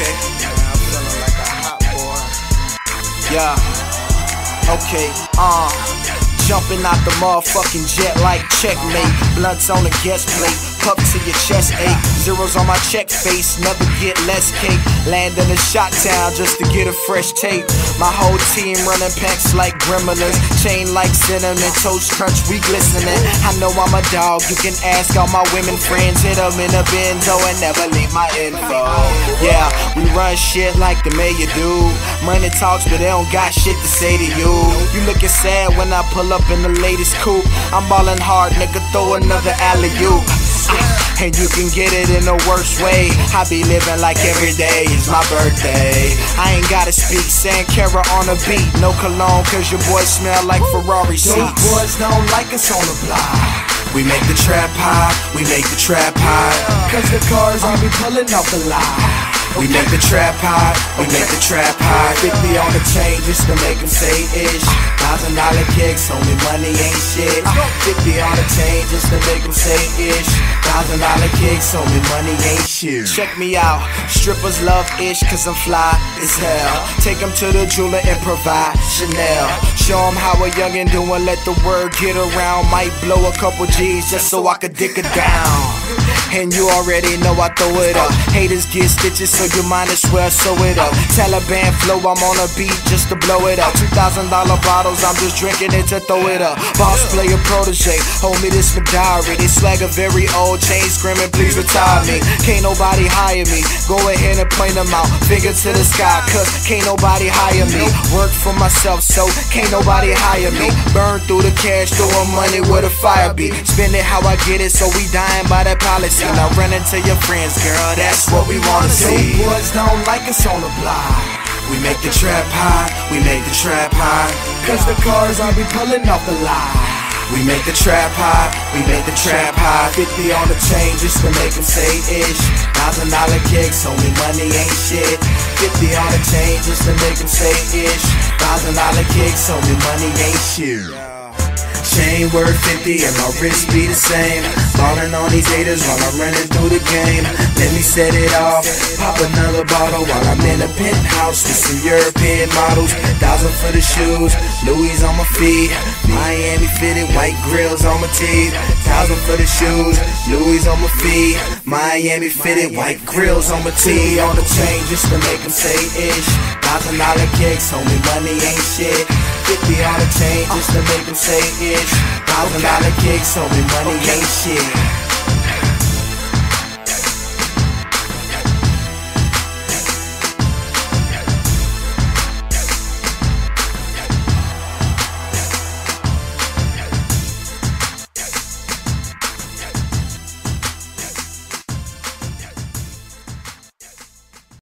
Okay. I'm feeling like a hot boy. Yeah. Okay. Uh. Jumping out the motherfucking jet like checkmate. Blunts on the guest plate. Puff to your chest ache. Zeros on my check face. Never get less cake. Land in a shot town just to get a fresh tape. My whole team running packs like gremlins. Chain like cinnamon. Toast crunch, we glistening. I know I'm a dog. You can ask all my women friends. Hit them in a bendo and never leave my info. Yeah, run shit like the mayor do. Money talks, but they don't got shit to say to you. You looking sad when I pull up in the latest coupe. I'm ballin' hard, nigga. Throw another alley oop. And you can get it in the worst way. I be living like every day is my birthday. I ain't gotta speak, Sankara on the beat. No cologne, cause your boy smell like Ferrari seats. Those boys don't like us on the block. We make the trap high, we make the trap high. Cause the cars I be pulling off the lot. We make the trap high, we make the trap high. 50 on the chain just to make them say ish. Thousand dollar kicks, homie, money ain't shit. 50 on the chain just to make them say ish. Thousand dollar kicks, homie, money ain't shit. Check me out, strippers love ish cause I'm fly as hell. Take them to the jeweler and provide Chanel. Show them how a youngin' doing, let the word get around. Might blow a couple G's just so I could dick it down. And you already know I throw it up. Haters get stitches, so you might as well sew it up. Taliban flow, I'm on a beat just to blow it up. Two thousand dollar bottles, I'm just drinking it to throw it up. Boss player protege, hold me this diary. They swagger very old, chain screaming, please retire me. Can't nobody hire me. Go ahead and point them out, finger to the sky, cause can't nobody hire me. Work for myself, so can't nobody hire me. Burn through the cash, throwing money where the fire be. Spend it how I get it, so we dying by that policy. Now run into your friends, girl, that's what we wanna see. boys don't like us on the block. We make the trap high, we make the trap high. Cause the cars I be pulling off the lot. We make the trap high, we make the trap high. 50 on the chain just to make them say ish. Thousand dollar kicks, homie, money ain't shit. 50 on the chain just to make them say ish. Thousand dollar kicks, homie, money ain't shit. Chain worth 50 and my wrist be the same. Ballin' on these haters while I'm running through the game. Let me set it off, pop another bottle while I'm in a penthouse with some European models. Thousand for the shoes, Louis on my feet. Miami fitted, white grills on my teeth. Thousand for the shoes, Louis on my feet. Miami fitted, white grills on my teeth. on the chain just to make them say ish. Thousand dollar kicks, homie, money ain't shit. 50 on the chain just to make them say ish. Thousand dollar kicks, homie, money ain't shit.